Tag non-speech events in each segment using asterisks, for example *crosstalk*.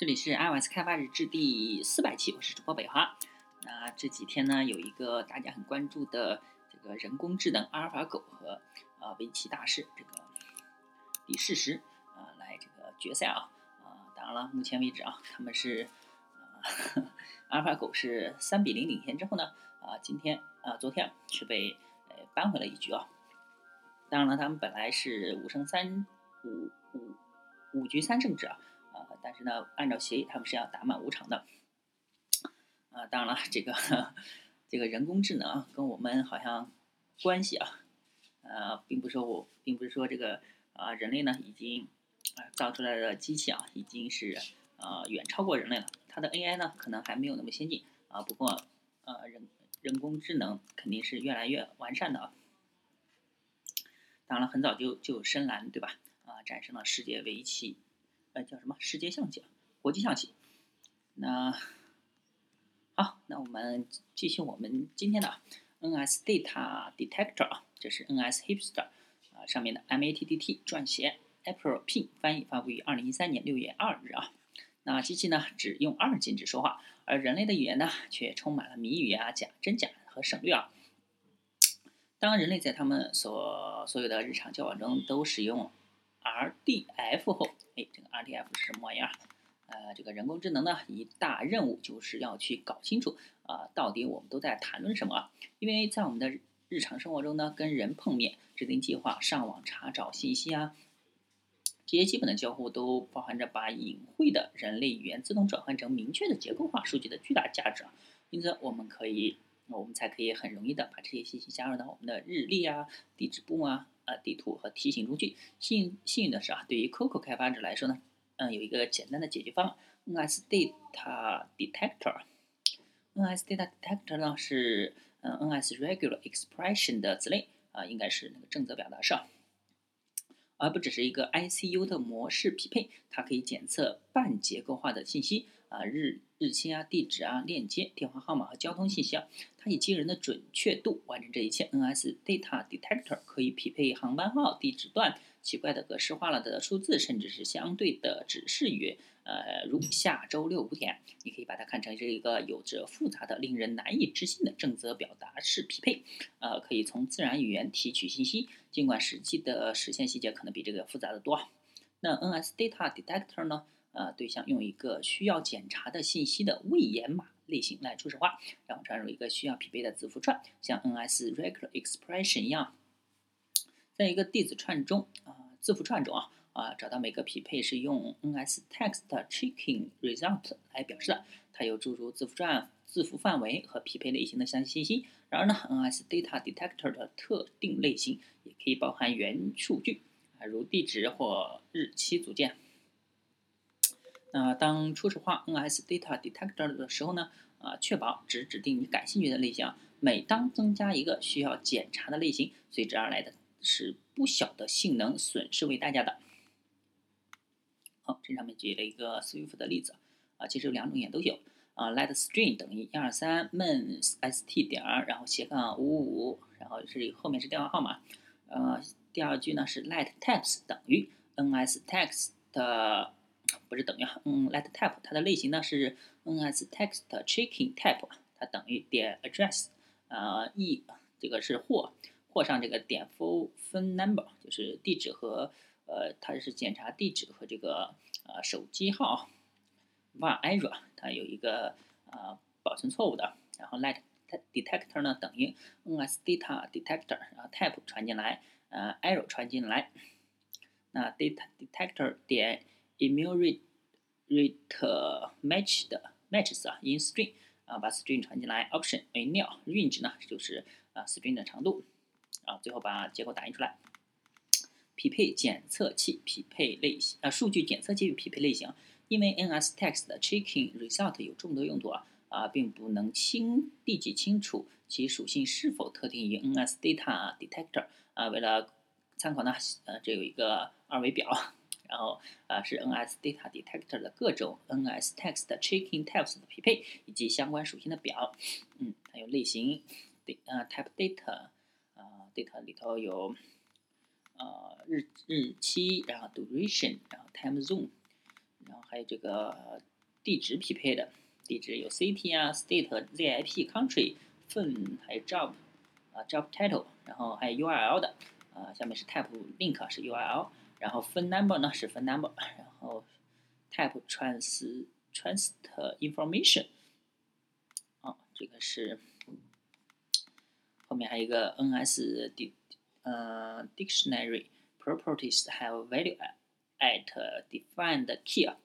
这里是 iOS 开发日志第四百期，我是主播北华。那这几天呢，有一个大家很关注的这个人工智能阿尔法狗和呃围棋大师这个李世石啊来这个决赛啊啊，当然了，目前为止啊，他们是 *laughs* 阿尔法狗是三比零领先之后呢啊，今天啊昨天是被呃扳回了一局啊。当然了，他们本来是五胜三五五五局三胜制啊。但是呢，按照协议，他们是要打满五场的。啊，当然了，这个这个人工智能跟我们好像关系啊，呃，并不是我，并不是说这个啊，人类呢已经啊造出来的机器啊，已经是啊远超过人类了。它的 AI 呢，可能还没有那么先进啊。不过，呃，人人工智能肯定是越来越完善的啊。当然了，很早就就深蓝对吧？啊，战胜了世界围棋。呃，叫什么世界象棋？国际象棋。那好，那我们继续我们今天的 NS Data Detector 啊，这是 NS Hipster 啊上面的 MATDT 撰写，April P 翻译，发布于二零一三年六月二日啊。那机器呢只用二进制说话，而人类的语言呢却充满了谜语啊、假真假和省略啊。当人类在他们所所有的日常交往中都使用。RDF 后，哎，这个 RDF 是什么玩意儿？呃，这个人工智能呢，一大任务就是要去搞清楚啊，到底我们都在谈论什么？因为在我们的日常生活中呢，跟人碰面、制定计划、上网查找信息啊，这些基本的交互都包含着把隐晦的人类语言自动转换成明确的结构化数据的巨大价值啊。因此，我们可以，我们才可以很容易的把这些信息加入到我们的日历啊、地址簿啊。呃，地图和提醒工具。幸幸运的是啊，对于 Coco 开发者来说呢，嗯，有一个简单的解决方案，NS Data Detector。NS Data Detector 呢是嗯 NS Regular Expression 的子类啊，应该是那个正则表达式，而不只是一个 ICU 的模式匹配，它可以检测半结构化的信息。啊，日日期啊，地址啊，链接、电话号码和交通信息啊，它以惊人的准确度完成这一切。NS Data Detector 可以匹配航班号、地址段、奇怪的格式化了的数字，甚至是相对的指示语。呃，如下周六五点，你可以把它看成是一个有着复杂的、令人难以置信的正则表达式匹配。呃，可以从自然语言提取信息，尽管实际的实现细节可能比这个复杂的多。那 NS Data Detector 呢？呃，对象用一个需要检查的信息的未掩码类型来初始化，然后传入一个需要匹配的字符串，像 NS Regular Expression 一样，在一个地址串中啊，字符串中啊啊，找到每个匹配是用 NS Text Checking Result 来表示的，它有诸如字符串、字符范围和匹配类型的详细信息。然而呢，NS Data Detector 的特定类型也可以包含元数据啊，如地址或日期组件。那当初始化 NS Data Detector 的时候呢，啊，确保只指定你感兴趣的类型。每当增加一个需要检查的类型，随之而来的是不小的性能损失为代价的。好，这上面举了一个 Swift 的例子，啊，其实有两种也都有。啊，Let String 等于一二三 main st 点儿，然后斜杠五五，然后是后面是电话号码。呃，第二句呢是 Let Text 等于 NS Text 的。不是等于嗯，let type 它的类型呢是 NS text checking type，它等于点 address，呃，e 这个是或或上这个点 full phone number，就是地址和呃，它是检查地址和这个呃手机号。var error 它有一个呃保存错误的，然后 let detector 呢等于 NS data detector，然后 type 传进来，呃，error 传进来，那 data detector 点 Enumerate match 的 matches 啊，in string 啊，把 string 传进来，option 为 nil，range 呢就是啊 string 的长度，啊，最后把结果打印出来。匹配检测器匹配类型啊，数据检测器匹配类型，因为 NS Text 的 checking result 有众多用途啊，啊，并不能清立即清楚其属性是否特定于 NS Data Detector 啊，为了参考呢，呃，这有一个二维表。然后，呃，是 NS Data Detector 的各种 NS Text Checking Types 的匹配以及相关属性的表。嗯，还有类型，对，呃，Type Data，呃，Data 里头有，呃，日日期，然后 Duration，然后 Time Zone，然后还有这个地址匹配的地址有 city 啊、state、zip、country、phone，还有 job 啊、job title，然后还有 URL 的啊，下面是 type link 是 URL，然后 phone number 呢是 phone number，然后 type trans trans information 啊，这个是后面还有一个 NS 的呃 dictionary properties have value at defined key 啊。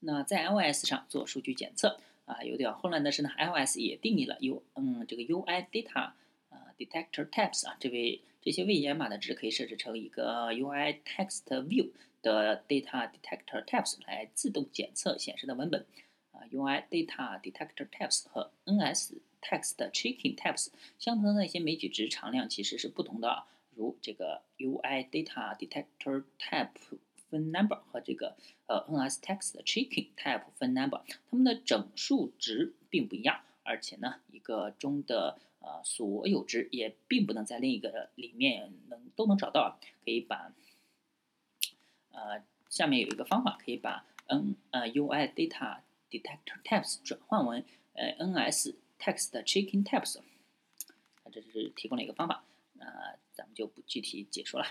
那在 iOS 上做数据检测啊，有点混乱的是呢，iOS 也定义了 U 嗯这个 UI data 啊 detector types 啊，这位这些未解码的值可以设置成一个 UI text view 的 data detector types 来自动检测显示的文本啊，UI data detector types 和 NS text checking types 相同的那些枚举值常量其实是不同的，如这个 UI data detector type。分 number 和这个呃 NSText checking type 分 number，它们的整数值并不一样，而且呢，一个中的呃所有值也并不能在另一个里面能都能找到。可以把呃下面有一个方法，可以把 N 呃 UI data detector types 转换为呃 NSText checking types。这是提供了一个方法，那咱们就不具体解说了。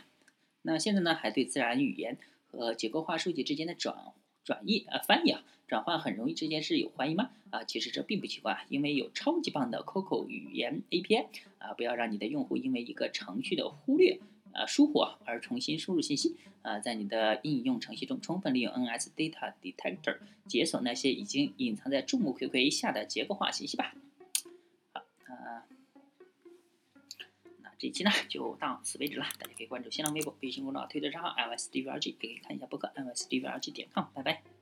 那现在呢，还对自然语言。和结构化数据之间的转转译啊翻译啊转换很容易，这件事有怀疑吗？啊，其实这并不奇怪，因为有超级棒的 Coco 语言 API 啊，不要让你的用户因为一个程序的忽略啊疏忽而重新输入信息啊，在你的应用程序中充分利用 NS Data Detector 解锁那些已经隐藏在众目睽睽下的结构化信息吧。好啊。这一期呢就到此为止了，大家可以关注新浪微博、微信公众号、推特账号 l s d v r g 可以看一下博客 l s d v r g 点 com，拜拜。